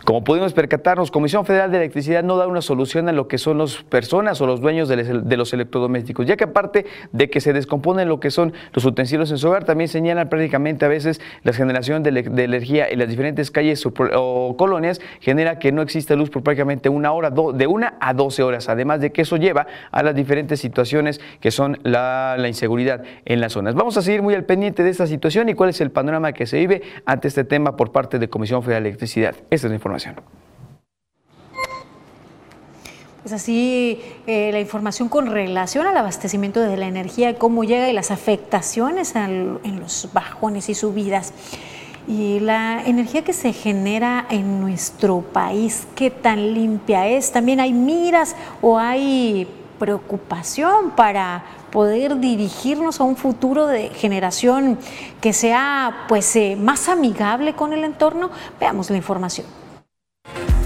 Como pudimos percatarnos, Comisión Federal de Electricidad no da una solución a lo que son las personas o los dueños de los electrodomésticos, ya que aparte de que se descomponen lo que son los utensilios en su hogar, también señalan prácticamente a veces la generación de, energía en las diferentes calles o, colonias genera que no existe luz por prácticamente una hora, de una a doce horas, además de que eso lleva a las diferentes situaciones que son la, la inseguridad en las zonas. Vamos a seguir muy al pendiente de esta situación y cuál es el panorama que se vive ante este tema por parte de Comisión Federal de Electricidad. Esta es la información. Pues así eh, la información con relación al abastecimiento de la energía, cómo llega y las afectaciones en los bajones y subidas. Y la energía que se genera en nuestro país, qué tan limpia es. También hay miras o hay preocupación para poder dirigirnos a un futuro de generación que sea pues eh, más amigable con el entorno. Veamos la información. Bye.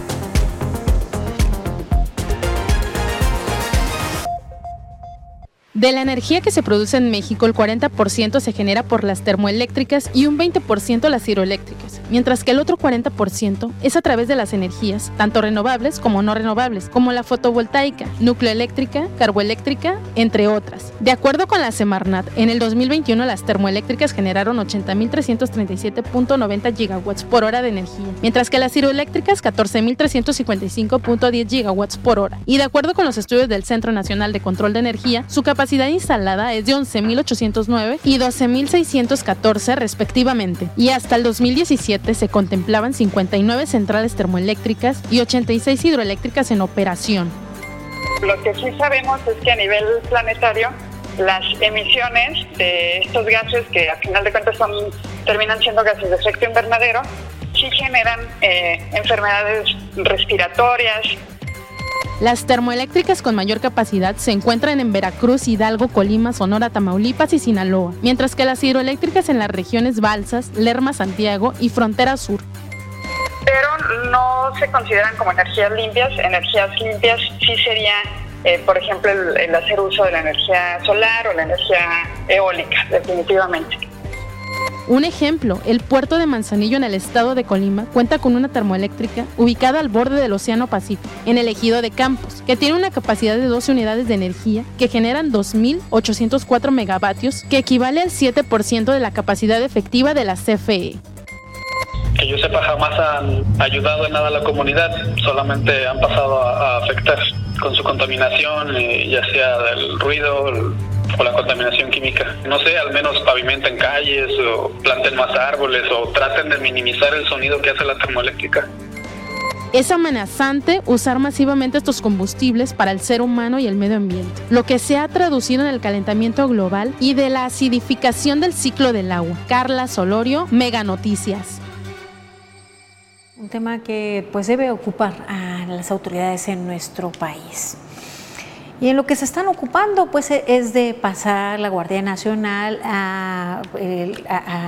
De la energía que se produce en México, el 40% se genera por las termoeléctricas y un 20% las hidroeléctricas, mientras que el otro 40% es a través de las energías, tanto renovables como no renovables, como la fotovoltaica, nucleoeléctrica, carboeléctrica, entre otras. De acuerdo con la Semarnat, en el 2021 las termoeléctricas generaron 80.337.90 gigawatts por hora de energía, mientras que las hidroeléctricas 14.355.10 gigawatts por hora. Y de acuerdo con los estudios del Centro Nacional de Control de Energía, su capacidad capacidad instalada es de 11.809 y 12.614 respectivamente, y hasta el 2017 se contemplaban 59 centrales termoeléctricas y 86 hidroeléctricas en operación. Lo que sí sabemos es que a nivel planetario las emisiones de estos gases que a final de cuentas son, terminan siendo gases de efecto invernadero, sí generan eh, enfermedades respiratorias, las termoeléctricas con mayor capacidad se encuentran en Veracruz, Hidalgo, Colima, Sonora, Tamaulipas y Sinaloa, mientras que las hidroeléctricas en las regiones Balsas, Lerma, Santiago y Frontera Sur. Pero no se consideran como energías limpias. Energías limpias sí sería, eh, por ejemplo, el hacer uso de la energía solar o la energía eólica, definitivamente. Un ejemplo, el puerto de Manzanillo en el estado de Colima cuenta con una termoeléctrica ubicada al borde del Océano Pacífico, en el ejido de Campos, que tiene una capacidad de 12 unidades de energía que generan 2.804 megavatios, que equivale al 7% de la capacidad efectiva de la CFE que yo sepa jamás han ayudado en nada a la comunidad, solamente han pasado a, afectar con su contaminación, eh, ya sea del ruido, o la contaminación química. No sé, al menos pavimenten calles o planten más árboles o traten de minimizar el sonido que hace la termoeléctrica. Es amenazante usar masivamente estos combustibles para el ser humano y el medio ambiente, lo que se ha traducido en el calentamiento global y de la acidificación del ciclo del agua. Carla Solorio, Mega Noticias. Un tema que pues debe ocupar a las autoridades en nuestro país. Y en lo que se están ocupando, pues e, es de pasar la Guardia Nacional a,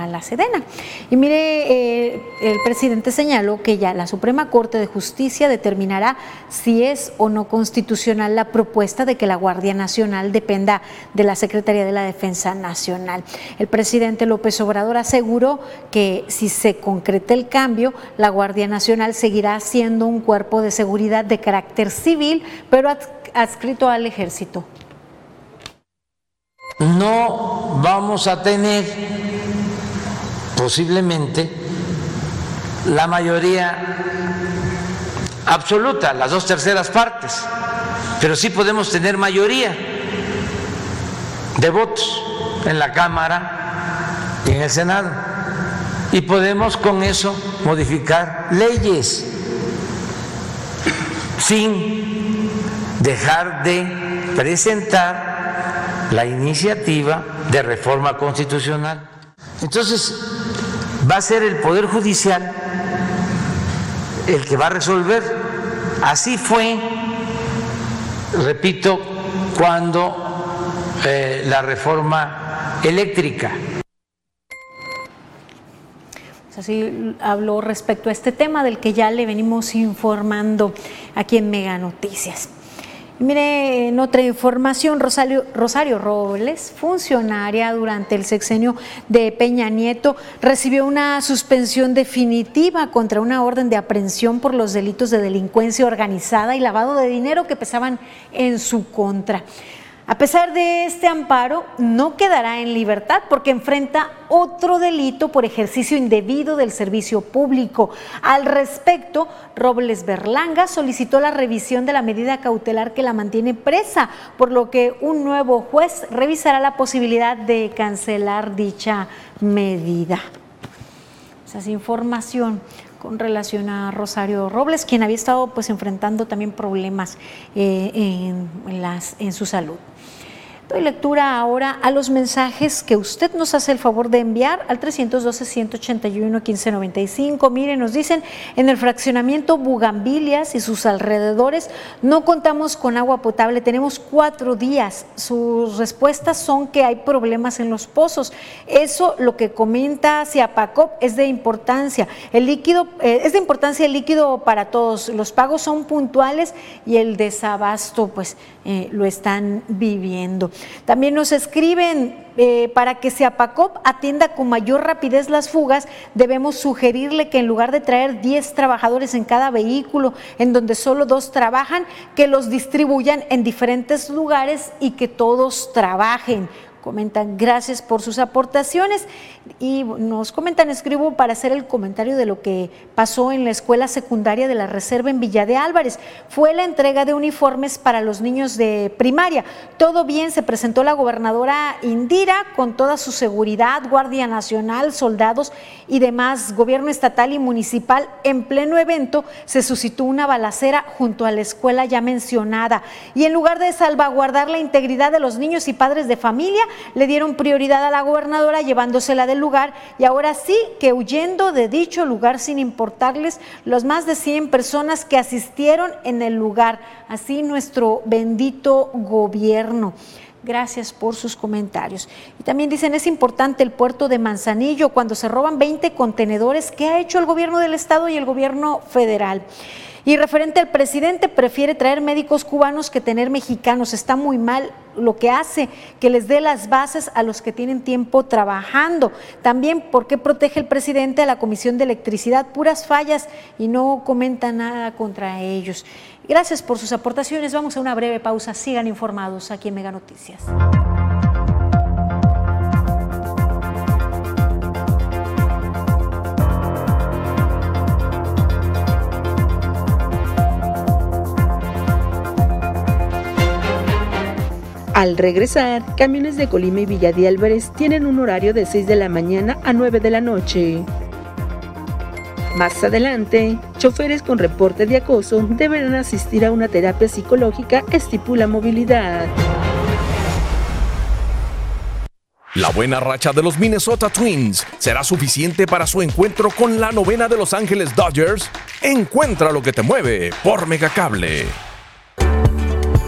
la Sedena. Y mire, eh, el presidente señaló que ya la Suprema Corte de Justicia determinará si es o no constitucional la propuesta de que la Guardia Nacional dependa de la Secretaría de la Defensa Nacional. El presidente López Obrador aseguró que si se concreta el cambio, la Guardia Nacional seguirá siendo un cuerpo de seguridad de carácter civil, pero adscrito al ejército. No vamos a tener posiblemente la mayoría absoluta, las dos terceras partes, pero sí podemos tener mayoría de votos en la Cámara y en el Senado. Y podemos con eso modificar leyes sin dejar de presentar la iniciativa de reforma constitucional. Entonces, va a ser el Poder Judicial el que va a resolver. Así fue, repito, cuando eh, la reforma eléctrica. Pues así habló respecto a este tema del que ya le venimos informando aquí en Mega Noticias. Mire, en otra información, Rosario, Rosario Robles, funcionaria durante el sexenio de Peña Nieto, recibió una suspensión definitiva contra una orden de aprehensión por los delitos de delincuencia organizada y lavado de dinero que pesaban en su contra. A pesar de este amparo, no quedará en libertad porque enfrenta otro delito por ejercicio indebido del servicio público. Al respecto, Robles Berlanga solicitó la revisión de la medida cautelar que la mantiene presa, por lo que un nuevo juez revisará la posibilidad de cancelar dicha medida. Esa es información con relación a Rosario Robles, quien había estado pues enfrentando también problemas eh, en, su salud. Doy lectura ahora a los mensajes que usted nos hace el favor de enviar al 312-181-1595. Miren, nos dicen, en el fraccionamiento Bugambilias y sus alrededores no contamos con agua potable, tenemos cuatro días. Sus respuestas son que hay problemas en los pozos. Eso lo que comenta Ciapacop es de importancia. El líquido, eh, es de importancia el líquido para todos. Los pagos son puntuales y el desabasto, pues, eh, lo están viviendo. También nos escriben eh, para que Seapacop atienda con mayor rapidez las fugas, debemos sugerirle que en lugar de traer 10 trabajadores en cada vehículo, en donde solo dos trabajan, que los distribuyan en diferentes lugares y que todos trabajen Comentan, gracias por sus aportaciones y nos comentan, escribo para hacer el comentario de lo que pasó en la escuela secundaria de la Reserva en Villa de Álvarez. Fue la entrega de uniformes para los niños de primaria. Todo bien, se presentó la gobernadora Indira con toda su seguridad, Guardia Nacional, soldados y demás, gobierno estatal y municipal. En pleno evento se suscitó una balacera junto a la escuela ya mencionada y en lugar de salvaguardar la integridad de los niños y padres de familia, le dieron prioridad a la gobernadora llevándosela del lugar y ahora sí que huyendo de dicho lugar sin importarles los más de 100 personas que asistieron en el lugar. Así nuestro bendito gobierno. Gracias por sus comentarios. Y también dicen, es importante el puerto de Manzanillo cuando se roban 20 contenedores. ¿Qué ha hecho el gobierno del estado y el gobierno federal? Y referente al presidente, prefiere traer médicos cubanos que tener mexicanos. Está muy mal lo que hace que les dé las bases a los que tienen tiempo trabajando. También, ¿por qué protege el presidente a la Comisión de Electricidad? Puras fallas y no comenta nada contra ellos. Gracias por sus aportaciones. Vamos a una breve pausa. Sigan informados aquí en Mega Noticias. Al regresar, camiones de Colima y Villa de Álvarez tienen un horario de 6 de la mañana a 9 de la noche. Más adelante, choferes con reporte de acoso deberán asistir a una terapia psicológica, estipula movilidad. La buena racha de los Minnesota Twins será suficiente para su encuentro con la novena de Los Ángeles Dodgers. Encuentra lo que te mueve por Megacable.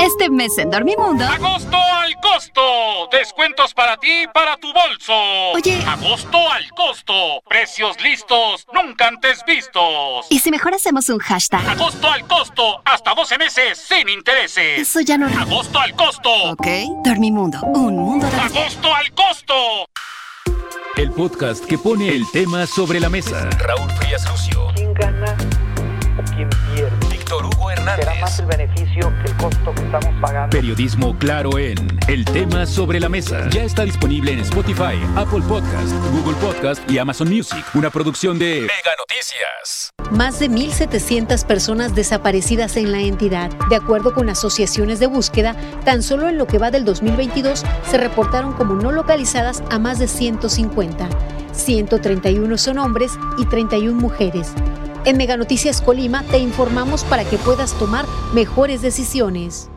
Este mes en Dormimundo. ¡Agosto al costo! Descuentos para ti y para tu bolso. Oye. ¡Agosto al costo! Precios listos, nunca antes vistos. ¿Y si mejor hacemos un hashtag? ¡Agosto al costo! Hasta 12 meses sin intereses. Eso ya no. ¡Agosto al costo! Ok. Dormimundo. Un mundo de. ¡Agosto al costo! El podcast que pone el tema sobre la mesa. Raúl Frías Lucio. ¿Quién gana Hernández. Será más el beneficio que el costo que estamos pagando. Periodismo claro en El tema sobre la mesa. Ya está disponible en Spotify, Apple Podcast, Google Podcast y Amazon Music. Una producción de Mega Noticias. Más de 1.700 personas desaparecidas en la entidad. De acuerdo con asociaciones de búsqueda, tan solo en lo que va del 2022 se reportaron como no localizadas a más de 150. 131 son hombres y 31 mujeres. En Mega Noticias Colima te informamos para que puedas tomar mejores decisiones.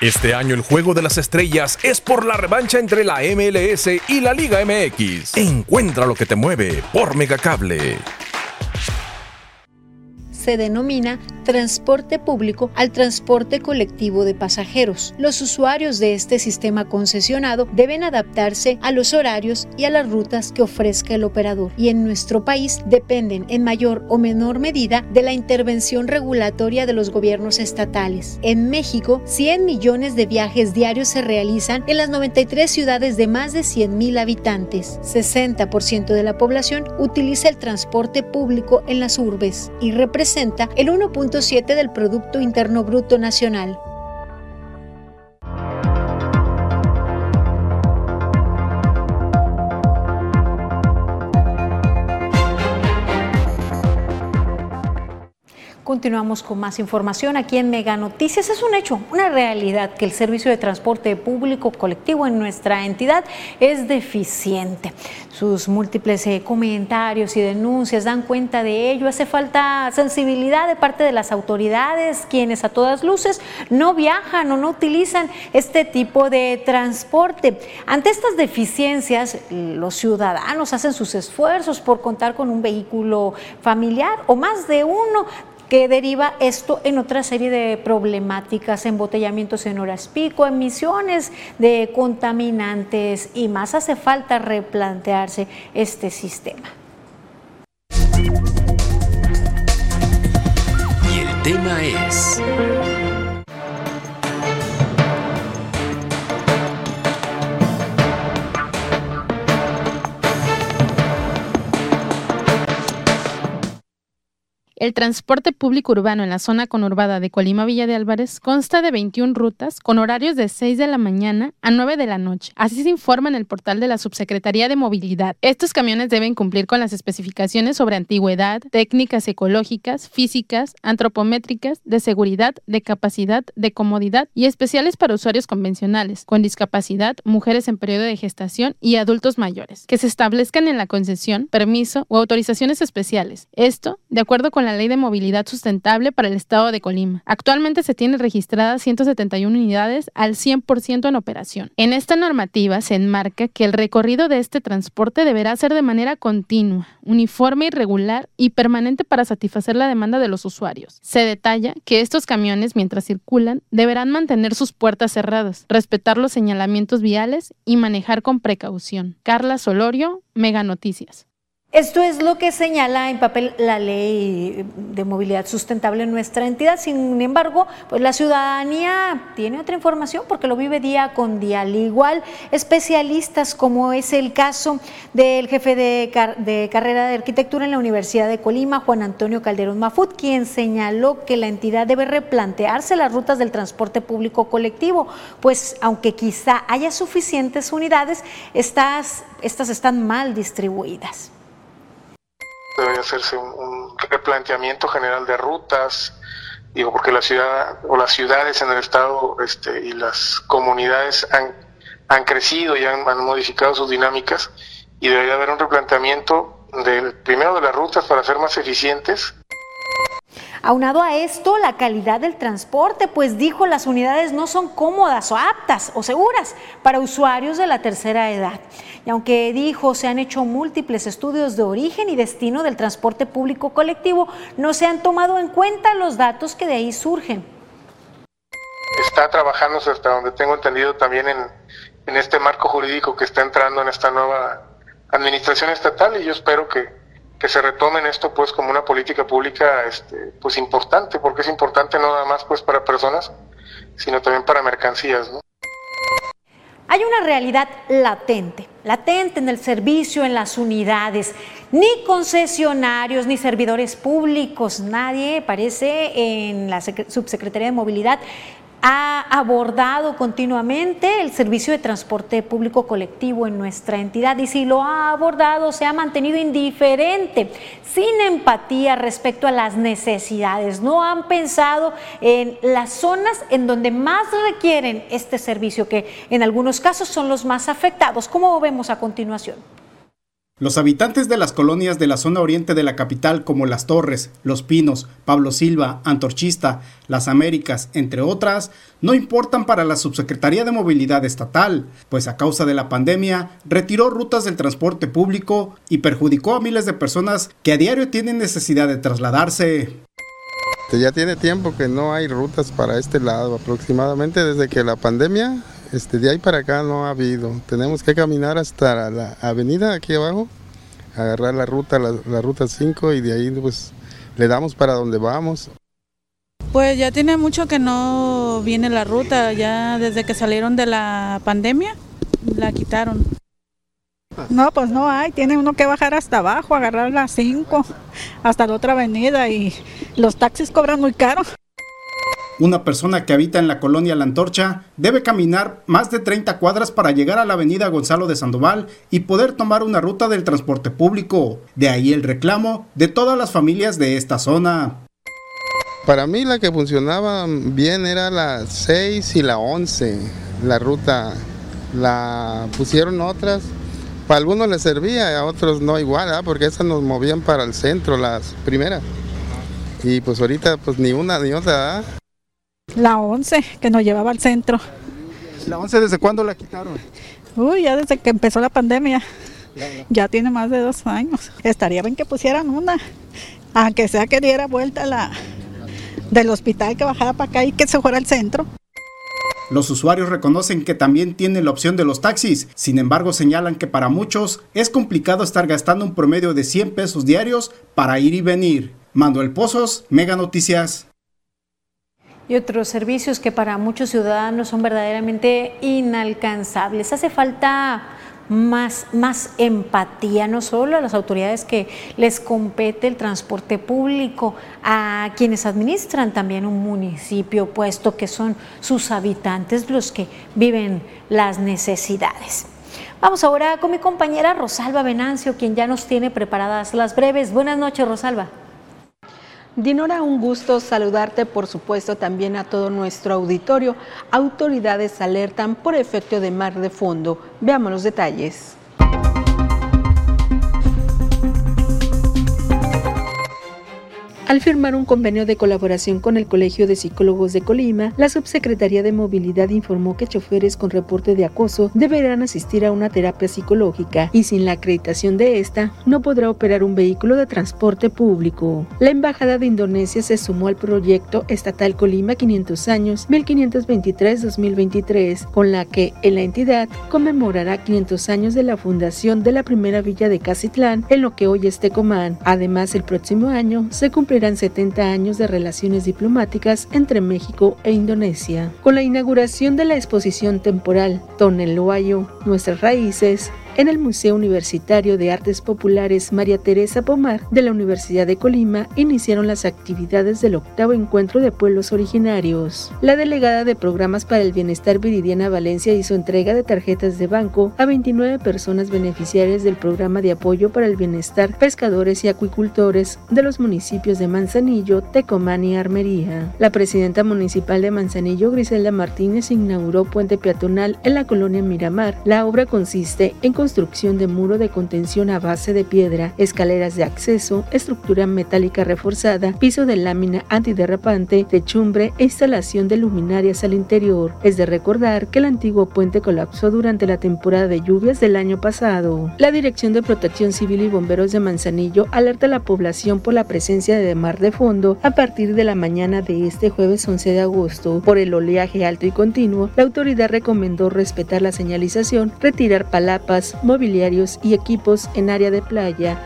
Este año el juego de las estrellas es por la revancha entre la MLS y la Liga MX. Encuentra lo que te mueve por Megacable. se denomina transporte público al transporte colectivo de pasajeros. Los usuarios de este sistema concesionado deben adaptarse a los horarios y a las rutas que ofrezca el operador y en nuestro país dependen en mayor o menor medida de la intervención regulatoria de los gobiernos estatales. En México, 100 millones de viajes diarios se realizan en las 93 ciudades de más de 100 mil habitantes. 60% de la población utiliza el transporte público en las urbes y representa el 1.7 del Producto Interno Bruto Nacional. Continuamos con más información aquí en Mega Noticias. Es un hecho, una realidad que el servicio de transporte público colectivo en nuestra entidad es deficiente. Sus múltiples eh, comentarios y denuncias dan cuenta de ello. Hace falta sensibilidad de parte de las autoridades, quienes a todas luces no viajan o no utilizan este tipo de transporte. Ante estas deficiencias, los ciudadanos hacen sus esfuerzos por contar con un vehículo familiar o más de uno que deriva esto en otra serie de problemáticas, embotellamientos en horas pico, emisiones de contaminantes y más hace falta replantearse este sistema. Y el tema es... El transporte público urbano en la zona conurbada de Colima Villa de Álvarez consta de 21 rutas con horarios de 6 de la mañana a 9 de la noche. Así se informa en el portal de la Subsecretaría de Movilidad. Estos camiones deben cumplir con las especificaciones sobre antigüedad, técnicas ecológicas, físicas, antropométricas, de seguridad, de capacidad, de comodidad y especiales para usuarios convencionales, con discapacidad, mujeres en periodo de gestación y adultos mayores, que se establezcan en la concesión, permiso o autorizaciones especiales. Esto, de acuerdo con la Ley de Movilidad Sustentable para el Estado de Colima. Actualmente se tienen registradas 171 unidades al 100% en operación. En esta normativa se enmarca que el recorrido de este transporte deberá ser de manera continua, uniforme y regular y permanente para satisfacer la demanda de los usuarios. Se detalla que estos camiones, mientras circulan, deberán mantener sus puertas cerradas, respetar los señalamientos viales y manejar con precaución. Carla Solorio, Mega Noticias. Esto es lo que señala en papel la ley de movilidad sustentable en nuestra entidad. Sin embargo, pues la ciudadanía tiene otra información porque lo vive día con día. Al igual, especialistas como es el caso del jefe de, carrera de arquitectura en la Universidad de Colima, Juan Antonio Calderón Mafut, quien señaló que la entidad debe replantearse las rutas del transporte público colectivo, pues aunque quizá haya suficientes unidades, estas, estas están mal distribuidas debe hacerse un, replanteamiento general de rutas, digo, porque la ciudad o las ciudades en el estado este, y las comunidades han, han crecido y han, han, modificado sus dinámicas y debería haber un replanteamiento del primero de las rutas para ser más eficientes Aunado a esto, la calidad del transporte, pues dijo las unidades no son cómodas o aptas o seguras para usuarios de la tercera edad. Y aunque dijo se han hecho múltiples estudios de origen y destino del transporte público colectivo, no se han tomado en cuenta los datos que de ahí surgen. Está trabajándose hasta donde tengo entendido también en, en este marco jurídico que está entrando en esta nueva administración estatal y yo espero que, que se retomen esto pues como una política pública este, pues importante, porque es importante no nada más pues para personas, sino también para mercancías. Hay una realidad latente, latente en el servicio, en las unidades. Ni concesionarios, ni servidores públicos, nadie parece en la Subsecretaría de Movilidad ha abordado continuamente el servicio de transporte público colectivo en nuestra entidad y si lo ha abordado se ha mantenido indiferente, sin empatía respecto a las necesidades. No han pensado en las zonas en donde más requieren este servicio, que en algunos casos son los más afectados, como vemos a continuación. Los habitantes de las colonias de la zona oriente de la capital como Las Torres, Los Pinos, Pablo Silva, Antorchista, Las Américas, entre otras, no importan para la Subsecretaría de Movilidad Estatal, pues a causa de la pandemia retiró rutas del transporte público y perjudicó a miles de personas que a diario tienen necesidad de trasladarse. Ya tiene tiempo que no hay rutas para este lado, aproximadamente desde que la pandemia este, de ahí para acá no ha habido. Tenemos que caminar hasta la avenida aquí abajo, agarrar la ruta, la, ruta 5 y de ahí pues le damos para donde vamos. Pues ya tiene mucho que no viene la ruta, ya desde que salieron de la pandemia la quitaron. No, pues no hay, tiene uno que bajar hasta abajo, agarrar la 5 hasta la otra avenida y los taxis cobran muy caro. Una persona que habita en la colonia La Antorcha debe caminar más de 30 cuadras para llegar a la avenida Gonzalo de Sandoval y poder tomar una ruta del transporte público. De ahí el reclamo de todas las familias de esta zona. Para mí la que funcionaba bien era la 6 y la 11, la ruta. La pusieron otras. Para algunos les servía, a otros no igual, porque esas nos movían para el centro, las primeras. Y pues ahorita pues ni una ni otra. La 11, que nos llevaba al centro. ¿La 11 desde cuándo la quitaron? Uy, ya desde que empezó la pandemia. Ya tiene más de dos años. Estaría bien que pusieran una, aunque sea que diera vuelta la del hospital que bajara para acá y que se fuera al centro. Los usuarios reconocen que también tienen la opción de los taxis, sin embargo señalan que para muchos es complicado estar gastando un promedio de 100 pesos diarios para ir y venir. Manuel Pozos, Mega Noticias y otros servicios que para muchos ciudadanos son verdaderamente inalcanzables. Hace falta más, más empatía, no solo a las autoridades que les compete el transporte público, a quienes administran también un municipio, puesto que son sus habitantes los que viven las necesidades. Vamos ahora con mi compañera Rosalba Venancio, quien ya nos tiene preparadas las breves. Buenas noches, Rosalba. Dinora, un gusto saludarte, por supuesto, también a todo nuestro auditorio. Autoridades alertan por efecto de mar de fondo. Veamos los detalles. Al firmar un convenio de colaboración con el Colegio de Psicólogos de Colima, la Subsecretaría de Movilidad informó que choferes con reporte de acoso deberán asistir a una terapia psicológica y sin la acreditación de esta no podrá operar un vehículo de transporte público. La Embajada de Indonesia se sumó al proyecto estatal Colima 500 años 1523-2023, con la que en la entidad conmemorará 500 años de la fundación de la primera villa de Casitlán, en lo que hoy es Tecomán. Además, el próximo año se cumplirá eran 70 años de relaciones diplomáticas entre México e Indonesia. Con la inauguración de la exposición temporal Tonel Nuestras Raíces, en el Museo Universitario de Artes Populares María Teresa Pomar de la Universidad de Colima iniciaron las actividades del octavo encuentro de pueblos originarios. La delegada de Programas para el Bienestar Viridiana Valencia hizo entrega de tarjetas de banco a 29 personas beneficiarias del programa de apoyo para el bienestar pescadores y acuicultores de los municipios de Manzanillo, Tecomán y Armería. La presidenta municipal de Manzanillo, Griselda Martínez, inauguró puente peatonal en la colonia Miramar. La obra consiste en construcción de muro de contención a base de piedra, escaleras de acceso, estructura metálica reforzada, piso de lámina antiderrapante, techumbre e instalación de luminarias al interior. Es de recordar que el antiguo puente colapsó durante la temporada de lluvias del año pasado. La Dirección de Protección Civil y Bomberos de Manzanillo alerta a la población por la presencia de mar de fondo a partir de la mañana de este jueves 11 de agosto. Por el oleaje alto y continuo, la autoridad recomendó respetar la señalización, retirar palapas, mobiliarios y equipos en área de playa.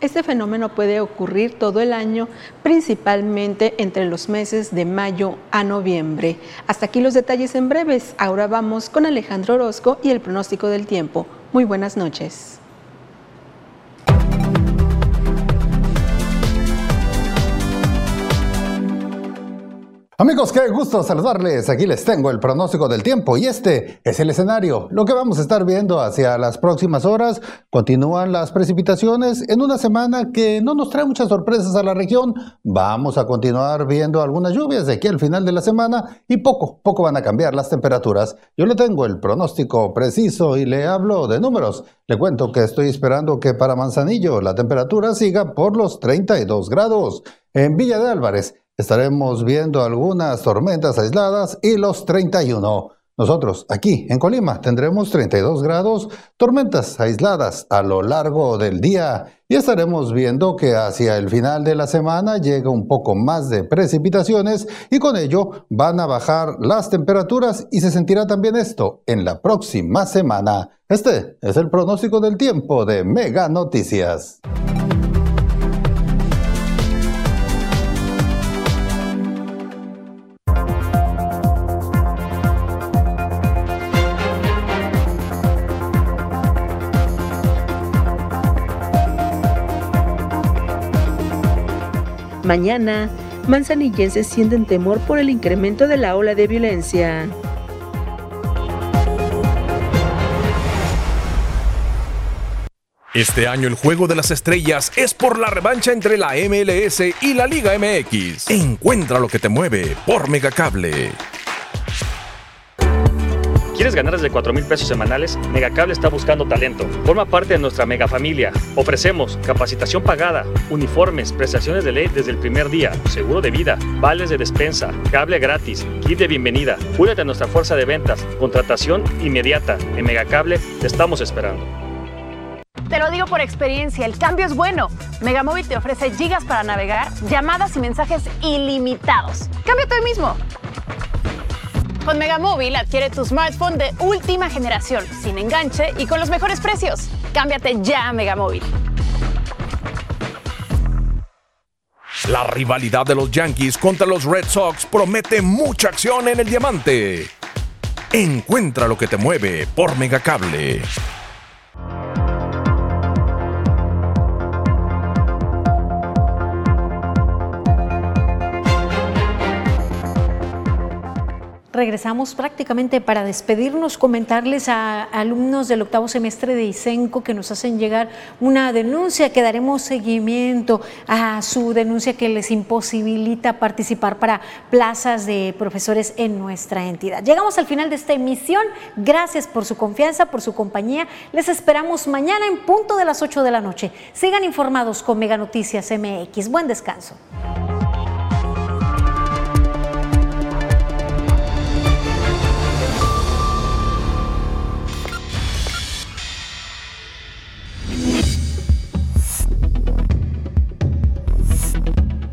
Este fenómeno puede ocurrir todo el año, principalmente entre los meses de mayo a noviembre. Hasta aquí los detalles en breves. Ahora vamos con Alejandro Orozco y el pronóstico del tiempo. Muy buenas noches. Amigos, qué gusto saludarles. Aquí les tengo el pronóstico del tiempo y este es el escenario. Lo que vamos a estar viendo hacia las próximas horas, continúan las precipitaciones en una semana que no nos trae muchas sorpresas a la región. Vamos a continuar viendo algunas lluvias de aquí al final de la semana y poco, poco van a cambiar las temperaturas. Yo le tengo el pronóstico preciso y le hablo de números. Le cuento que estoy esperando que para Manzanillo la temperatura siga por los 32 grados. En Villa de Álvarez estaremos viendo algunas tormentas aisladas y los 31. Nosotros aquí en Colima tendremos 32 grados, tormentas aisladas a lo largo del día y estaremos viendo que hacia el final de la semana llega un poco más de precipitaciones y con ello van a bajar las temperaturas y se sentirá también esto en la próxima semana. Este es el pronóstico del tiempo de Mega Noticias. Mañana, manzanillenses sienten temor por el incremento de la ola de violencia. Este año el juego de las estrellas es por la revancha entre la MLS y la Liga MX. Encuentra lo que te mueve por Megacable. ¿Quieres ganar desde 4 mil pesos semanales? Megacable está buscando talento. Forma parte de nuestra mega familia. Ofrecemos capacitación pagada, uniformes, prestaciones de ley desde el primer día, seguro de vida, vales de despensa, cable gratis, kit de bienvenida. Únete a nuestra fuerza de ventas, contratación inmediata. En Megacable te estamos esperando. Te lo digo por experiencia, el cambio es bueno. Megamóvil te ofrece gigas para navegar, llamadas y mensajes ilimitados. Cámbiate hoy mismo. Con Megamóvil adquiere tu smartphone de última generación, sin enganche y con los mejores precios. Cámbiate ya a Megamóvil. La rivalidad de los Yankees contra los Red Sox promete mucha acción en el diamante. Encuentra lo que te mueve por Megacable. Regresamos prácticamente para despedirnos, comentarles a alumnos del octavo semestre de ISENCO que nos hacen llegar una denuncia, que daremos seguimiento a su denuncia que les imposibilita participar para plazas de profesores en nuestra entidad. Llegamos al final de esta emisión, gracias por su confianza, por su compañía, les esperamos mañana en punto de las 8 de la noche. Sigan informados con Mega Noticias MX. Buen descanso.